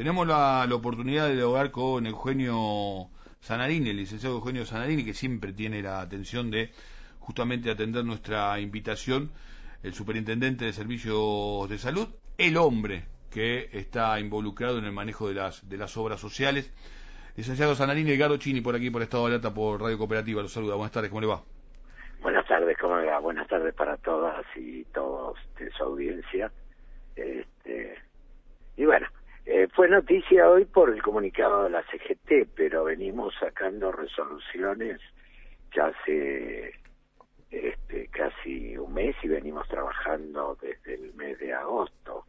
Tenemos la, oportunidad de dialogar con Eugenio Zanarini, el licenciado Eugenio Zanarini, que siempre tiene la atención de justamente atender nuestra invitación, el superintendente de servicios de salud, el hombre que está involucrado en el manejo de las, de las obras sociales. Licenciado Zanarini, Edgardo Chini, por aquí, por Estado de Alerta, por Radio Cooperativa, los saluda. Buenas tardes, ¿cómo le va? Buenas tardes, ¿cómo le va? Buenas tardes para todas y todos de su audiencia. Este, y bueno, fue noticia hoy por el comunicado de la CGT, pero venimos sacando resoluciones ya hace este, casi un mes y venimos trabajando desde el mes de agosto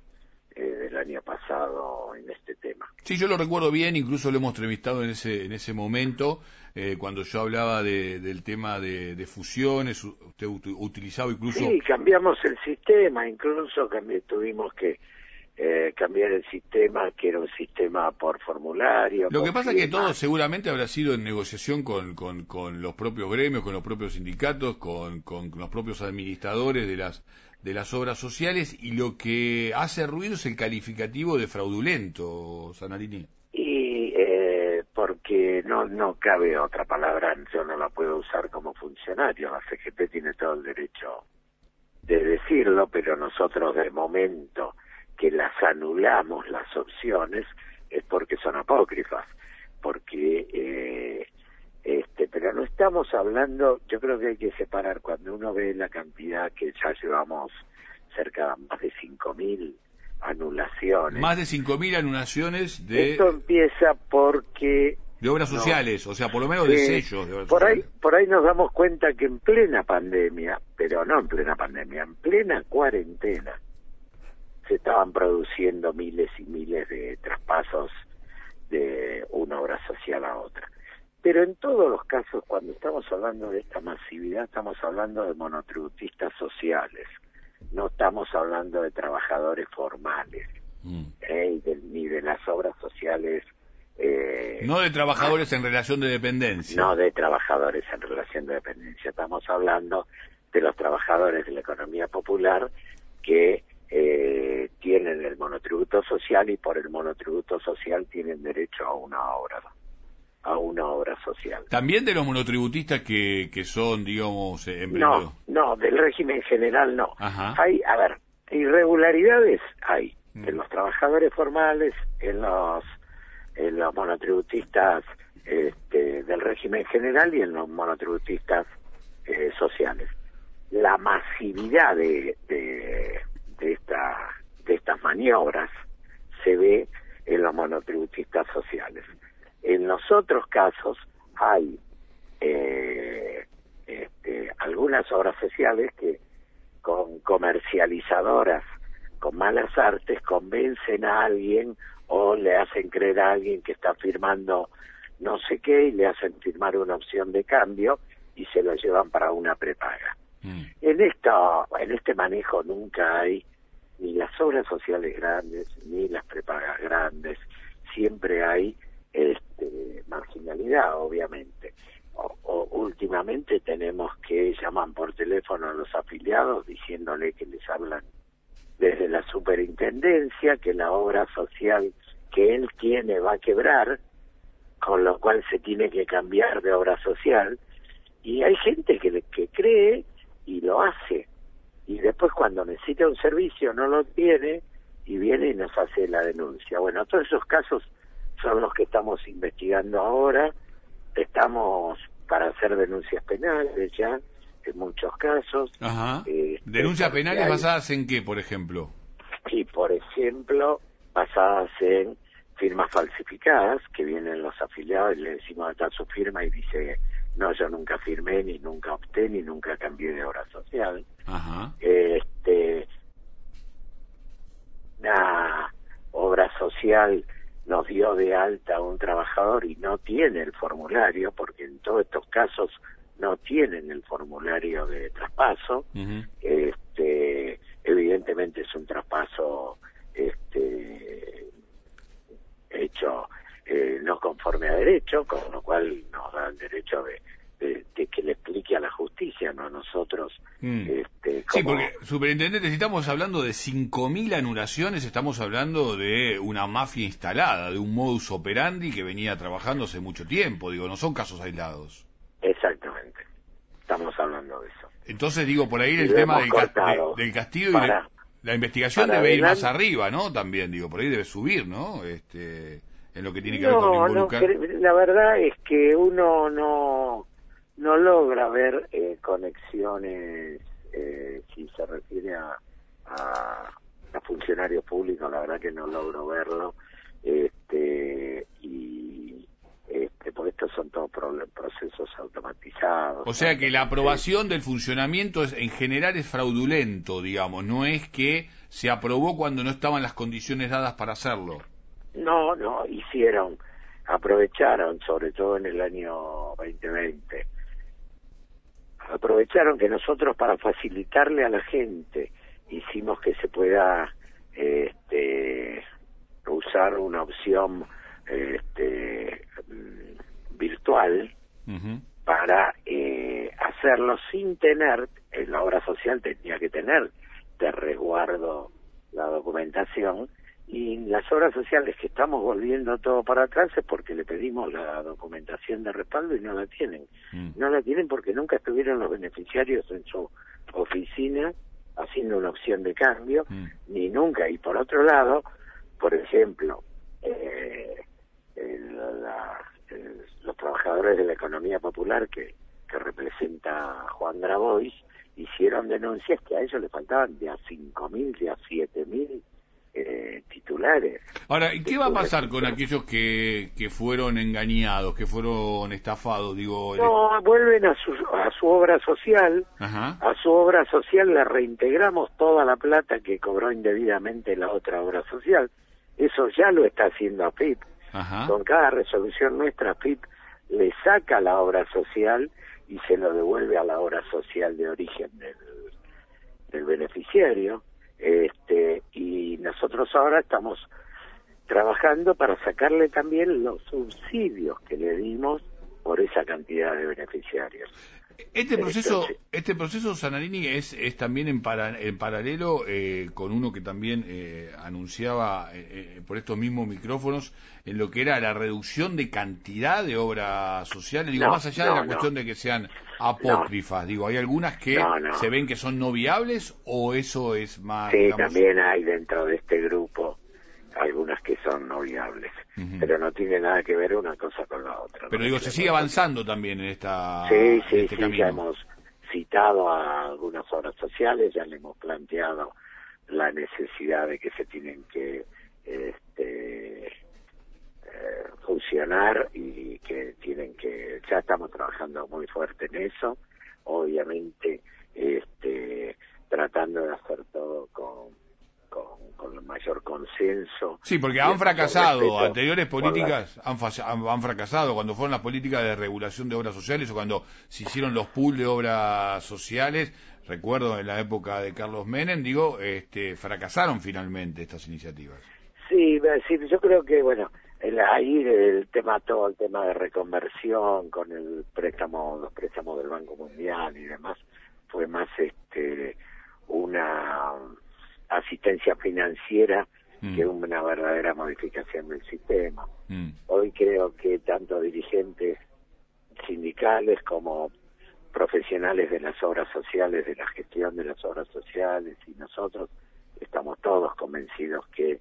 eh, del año pasado en este tema. Sí, yo lo recuerdo bien, incluso lo hemos entrevistado en ese en ese momento eh, cuando yo hablaba de, del tema de, de, fusiones, usted utilizaba incluso. Sí, cambiamos el sistema, incluso tuvimos que eh, cambiar el sistema, que era un sistema por formulario. Lo que pasa es que todo seguramente habrá sido en negociación con, con, con, los propios gremios, con los propios sindicatos, con, con los propios administradores de las de las obras sociales y lo que hace ruido es el calificativo de fraudulento, Sanarini. Y eh, porque no no cabe otra palabra, yo no la puedo usar como funcionario, la CGT tiene todo el derecho de decirlo, pero nosotros de momento que las anulamos las opciones es porque son apócrifas, porque eh, este, pero no estamos hablando, yo creo que hay que separar cuando uno ve la cantidad que ya llevamos cerca de más de 5.000 anulaciones. Más de 5.000 anulaciones de... Esto empieza porque... De obras sociales, o sea, por lo menos de sellos de obras por sociales. Ahí, por ahí nos damos cuenta que en plena pandemia, pero no en plena pandemia, en plena cuarentena, se estaban produciendo miles y miles de traspasos de una obra social a otra. Pero en todos los casos, cuando estamos hablando de esta masividad, estamos hablando de monotributistas sociales, no estamos hablando de trabajadores formales, mm. ¿eh? ni de las obras sociales. Eh, no de trabajadores en relación de dependencia. No de trabajadores en relación de dependencia, estamos hablando de los trabajadores de la economía popular que eh, tienen el monotributo social y por el monotributo social tienen derecho a una obra a una obra social. ¿También de los monotributistas que, que son, digamos, eh, No, no, del régimen general no. Hay, a ver, irregularidades hay mm. en los trabajadores formales, en los, en los monotributistas este, del régimen general y en los monotributistas eh, sociales. La masividad de, de, de, esta, de estas maniobras se ve en los monotributistas sociales. En los otros casos hay eh, este, algunas obras sociales que con comercializadoras con malas artes convencen a alguien o le hacen creer a alguien que está firmando no sé qué y le hacen firmar una opción de cambio y se lo llevan para una prepaga. Mm. En esta, en este manejo nunca hay ni las obras sociales grandes ni las prepagas grandes, siempre hay este, marginalidad, obviamente. O, últimamente tenemos que llaman por teléfono a los afiliados diciéndole que les hablan desde la superintendencia, que la obra social que él tiene va a quebrar, con lo cual se tiene que cambiar de obra social. Y hay gente que, que cree y lo hace. Y después cuando necesita un servicio no lo tiene y viene y nos hace la denuncia. Bueno, todos esos casos son los que estamos investigando ahora. Estamos para hacer denuncias penales ya, en muchos casos. Ajá. Este, ¿Denuncias penales basadas en qué, por ejemplo? Y, por ejemplo, basadas en firmas falsificadas, que vienen los afiliados y le decimos está su firma y dice, no, yo nunca firmé, ni nunca opté, ni nunca cambié de obra social. Ajá. Este, una obra social nos dio de alta a un trabajador y no tiene el formulario, porque en todos estos casos no tienen el formulario de traspaso, este, evidentemente es un traspaso este, hecho eh, no conforme a derecho, con lo cual derecho de, de que le explique a la justicia benefician a nosotros. Mm. Este, Sí, porque, superintendente, si estamos hablando de 5.000 anulaciones, estamos hablando de una mafia instalada, de un modus operandi que venía trabajando hace mucho tiempo, digo, no son casos aislados. Exactamente, estamos hablando de eso. Entonces, digo, por ahí el tema del, del, castigo y la investigación debe ir más arriba, ¿no? También, digo, por ahí debe subir, ¿no? Este en lo que tiene que ver con. No, la verdad es que uno no no logra ver eh, conexiones eh, si se refiere a, a, funcionarios públicos la verdad que no logro verlo este y este porque estos son todos procesos automatizados o sea que la aprobación del funcionamiento es, en general es fraudulento digamos no es que se aprobó cuando no estaban las condiciones dadas para hacerlo no, no, hicieron, aprovecharon, sobre todo en el año 2020, aprovecharon que nosotros para facilitarle a la gente hicimos que se pueda este, usar una opción este, mm, virtual para eh, hacerlo sin tener, en la obra social tenía que tener de resguardo la documentación, y las obras sociales que estamos volviendo todo para atrás es porque le pedimos la documentación de respaldo y no la tienen. Mm. No la tienen porque nunca estuvieron los beneficiarios en su oficina haciendo una opción de cambio, mm. ni nunca. Y por otro lado, por ejemplo, eh, los trabajadores de la economía popular que, que representa Juan Grabois hicieron denuncias que a ellos le faltaban de a 5.000, de a 7.000 eh, titulares. Ahora, ¿y qué va a pasar con aquellos que, que fueron engañados, que fueron estafados? Digo, no, vuelven a su, a su obra social, a su obra social le reintegramos toda la plata que cobró indebidamente la otra obra social. Eso ya lo está haciendo AFIP. Con cada resolución nuestra, AFIP le saca la obra social y se lo devuelve a la obra social de origen del, del beneficiario este, y nosotros ahora estamos trabajando para sacarle también los subsidios que le dimos por esa cantidad de beneficiarios. Este proceso, este proceso Sanarini es, es también en, en paralelo eh, con uno que también eh, anunciaba eh, por estos mismos micrófonos en lo que era la reducción de cantidad de obras sociales, digo, más allá de la cuestión de que sean apócrifas, digo, ¿hay algunas que se ven que son no viables o eso es más... Sí, también hay dentro de este grupo algunas que son no viables, pero no tiene nada que ver una cosa con la otra. Pero digo, se sigue avanzando también en esta Sí, sí, este sí, ya hemos citado a algunas obras sociales, ya le hemos planteado la necesidad de que se tienen que este, funcionar y que tienen que, ya estamos trabajando muy fuerte en eso, obviamente este, tratando de hacer todo con con el mayor consenso. Sí, porque han fracasado, anteriores políticas han, han, fracasado, cuando fueron las políticas de regulación de obras sociales o cuando se hicieron los pools de obras sociales, recuerdo en la época de Carlos Menem, digo, este, fracasaron finalmente estas iniciativas. Sí, yo creo que, bueno, ahí el tema, todo el tema de reconversión con el préstamo, los préstamos del Banco Mundial y demás, fue más este una asistencia financiera mm. que una verdadera modificación del sistema. Mm. Hoy creo que tanto dirigentes sindicales como profesionales de las obras sociales, de la gestión de las obras sociales y nosotros estamos todos convencidos que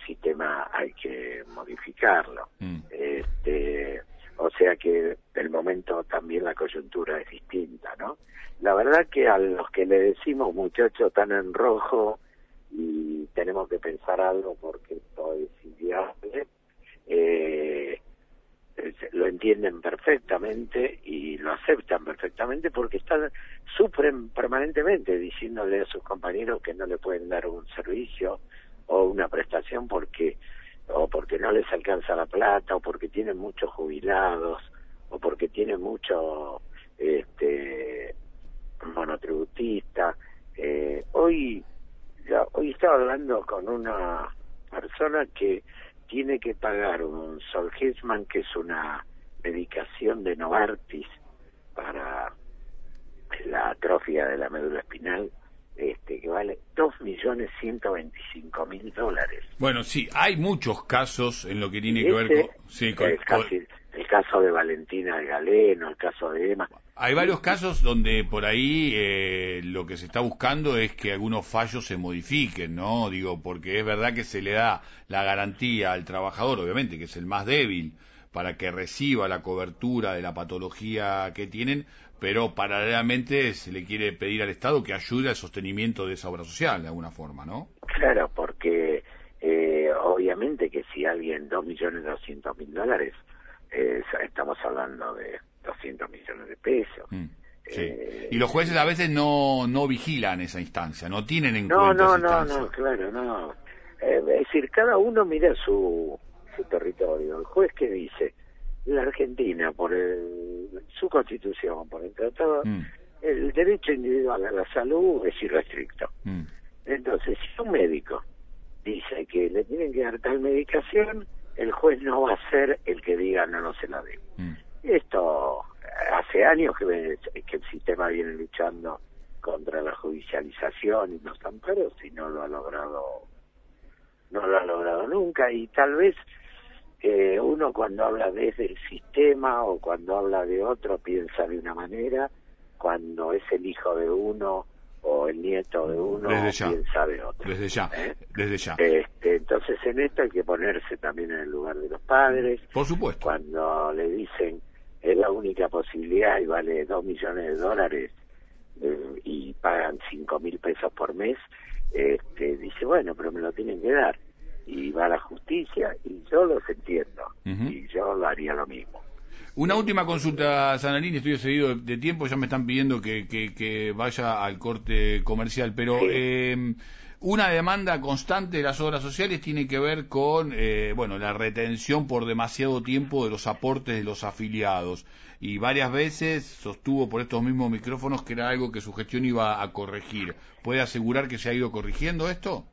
el sistema hay que modificarlo. Mm. Este, o sea que el momento también la coyuntura es distinta, ¿no? La verdad que a los que le decimos muchachos están en rojo, y tenemos que pensar algo porque esto es inviable. Eh, lo entienden perfectamente y lo aceptan perfectamente porque están sufren permanentemente diciéndole a sus compañeros que no le pueden dar un servicio o una prestación porque o porque no les alcanza la plata o porque tienen muchos jubilados o porque tienen mucho este monotributista. Eh, hoy hoy estaba hablando con una persona que tiene que pagar un Solgesman, que es una medicación de Novartis para la atrofia de la médula espinal, este, que vale 2.125.000 dólares. Bueno, sí, hay muchos casos en lo que tiene que ver con... Sí, el, caso de Valentina Galeno, el caso de Emma. Hay varios casos donde por ahí eh, lo que se está buscando es que algunos fallos se modifiquen, ¿no? Digo, porque es verdad que se le da la garantía al trabajador, obviamente, que es el más débil, para que reciba la cobertura de la patología que tienen, pero paralelamente se le quiere pedir al Estado que ayude al sostenimiento de esa obra social de alguna forma, ¿no? Claro, porque eh, obviamente que si alguien dos millones doscientos mil dólares, eh, estamos hablando de 200 millones de pesos. Mm, eh, y los jueces a veces no, no vigilan esa instancia, no tienen en no, cuenta no, no, no, claro, no. es decir, cada uno mira su territorio. El juez que dice, la Argentina, por su constitución, por el tratado, mm. el derecho individual a la salud es irrestricto. Mm. Entonces, si un médico dice que le tienen que dar tal medicación, el juez no va a ser el que diga no, no se la dé. Mm. Esto hace años que, que el sistema viene luchando contra la judicialización y los amparos y no lo ha logrado no lo ha logrado nunca y tal vez eh, uno cuando habla desde el sistema o cuando habla de otro piensa de una manera, cuando es el hijo de uno o el nieto de uno piensa de otro. Desde ya, ¿Eh? desde ya. Este, entonces en esto hay que ponerse también en el lugar de los padres. Por supuesto. Cuando le dicen es la única posibilidad y vale dos millones de dólares eh, y pagan cinco mil pesos por mes, este, dice bueno, pero me lo tienen que dar y va a la justicia y yo los entiendo y yo lo haría lo mismo. Una última consulta, Sanarín, estoy seguido de tiempo, ya me están pidiendo que, que, vaya al corte comercial, pero eh, una demanda constante de las obras sociales tiene que ver con eh, bueno la retención por demasiado tiempo de los aportes de los afiliados y varias veces sostuvo por estos mismos micrófonos que era algo que su gestión iba a corregir. ¿Puede asegurar que se ha ido corrigiendo esto?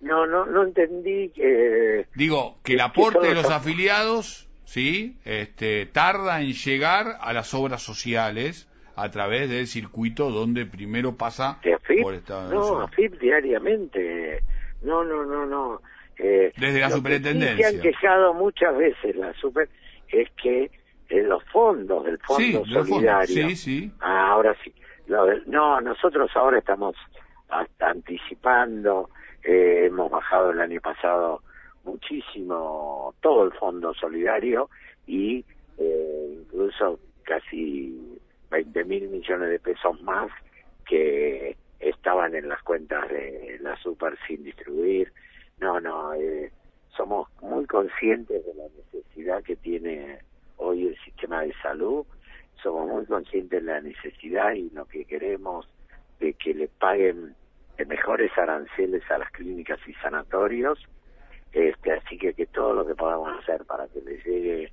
No, no, no entendí que... Digo, que el aporte de los afiliados, ¿sí? Este, tarda en llegar a las obras sociales a través del circuito donde primero pasa por esta... No, AFIP diariamente. No, no, no, no. Eh, Desde la superintendencia. Que han quejado muchas veces la super es que en los fondos del Fondo Solidario... Sí, sí. ahora sí. no, nosotros ahora estamos anticipando eh, hemos bajado el año pasado muchísimo todo el fondo solidario y eh, incluso casi 20 mil millones de pesos más que estaban en las cuentas de la super sin distribuir. No, no, eh, somos muy conscientes de la necesidad que tiene hoy el sistema de salud, somos muy conscientes de la necesidad y lo que queremos de que le paguen mejores aranceles a las clínicas y sanatorios, este, así que que todo lo que podamos hacer para que les llegue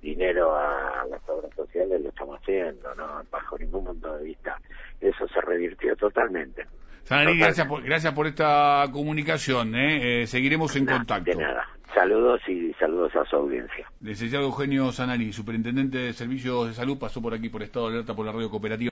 dinero a las obras sociales lo estamos haciendo, no bajo ningún punto de vista. Eso se revirtió totalmente. Sanari, gracias por, gracias por esta comunicación. ¿eh? eh seguiremos en contacto. De nada. Saludos y saludos a su audiencia. Licenciado Eugenio Sanari, superintendente de Servicios de Salud, pasó por aquí por Estado de Alerta por la Radio Cooperativa.